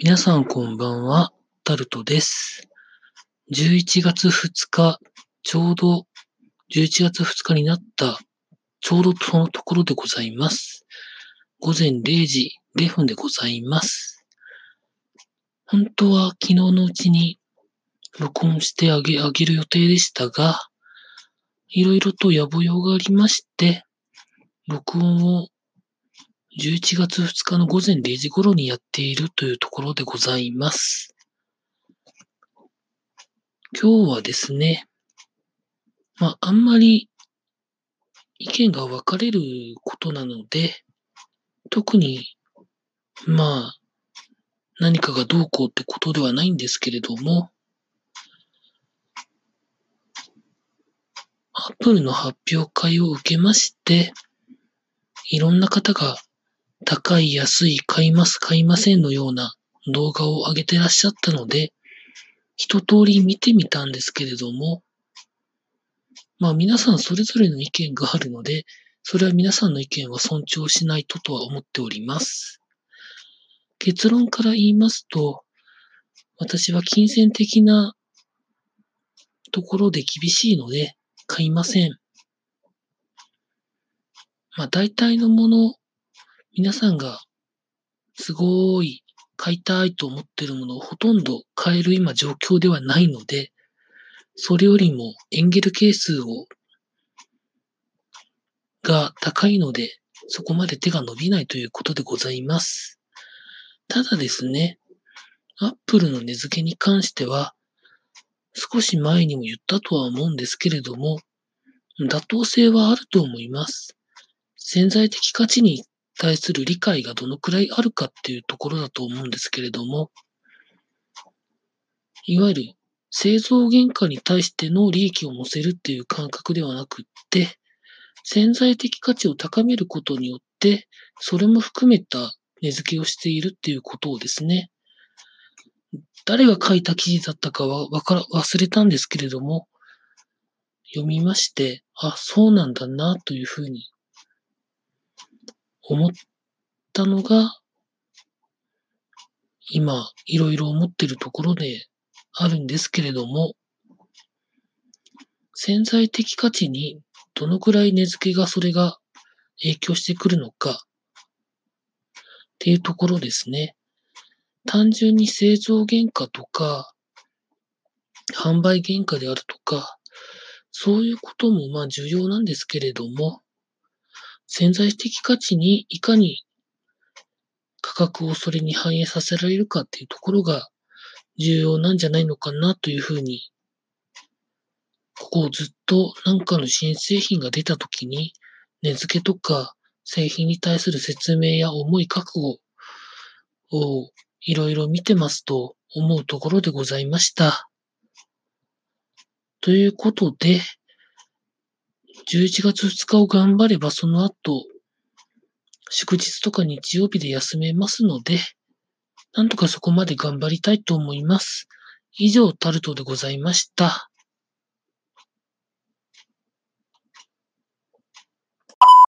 皆さんこんばんは、タルトです。11月2日、ちょうど11月2日になった、ちょうどそのところでございます。午前0時0分でございます。本当は昨日のうちに録音してあげ、あげる予定でしたが、いろいろと野暮用がありまして、録音を11月2日の午前0時頃にやっているというところでございます。今日はですね、まあ、あんまり意見が分かれることなので、特に、まあ、何かがどうこうってことではないんですけれども、アップルの発表会を受けまして、いろんな方が高い、安い、買います、買いませんのような動画を上げてらっしゃったので、一通り見てみたんですけれども、まあ皆さんそれぞれの意見があるので、それは皆さんの意見は尊重しないととは思っております。結論から言いますと、私は金銭的なところで厳しいので買いません。まあ大体のもの、皆さんがすごい買いたいと思ってるものをほとんど買える今状況ではないので、それよりもエンゲル係数をが高いので、そこまで手が伸びないということでございます。ただですね、アップルの値付けに関しては、少し前にも言ったとは思うんですけれども、妥当性はあると思います。潜在的価値に対する理解がどのくらいあるかっていうところだと思うんですけれども、いわゆる製造原価に対しての利益を乗せるっていう感覚ではなくって、潜在的価値を高めることによって、それも含めた値付けをしているっていうことをですね、誰が書いた記事だったかはわから忘れたんですけれども、読みまして、あ、そうなんだなというふうに思ったのが、今、いろいろ思ってるところであるんですけれども、潜在的価値にどのくらい値付けがそれが影響してくるのかっていうところですね。単純に製造原価とか、販売原価であるとか、そういうこともまあ重要なんですけれども、潜在的価値にいかに価格をそれに反映させられるかっていうところが重要なんじゃないのかなというふうに、ここをずっと何かの新製品が出たときに、値付けとか製品に対する説明や重い覚悟をいろいろ見てますと思うところでございました。ということで、11月2日を頑張ればその後、祝日とか日曜日で休めますので、なんとかそこまで頑張りたいと思います。以上、タルトでございました。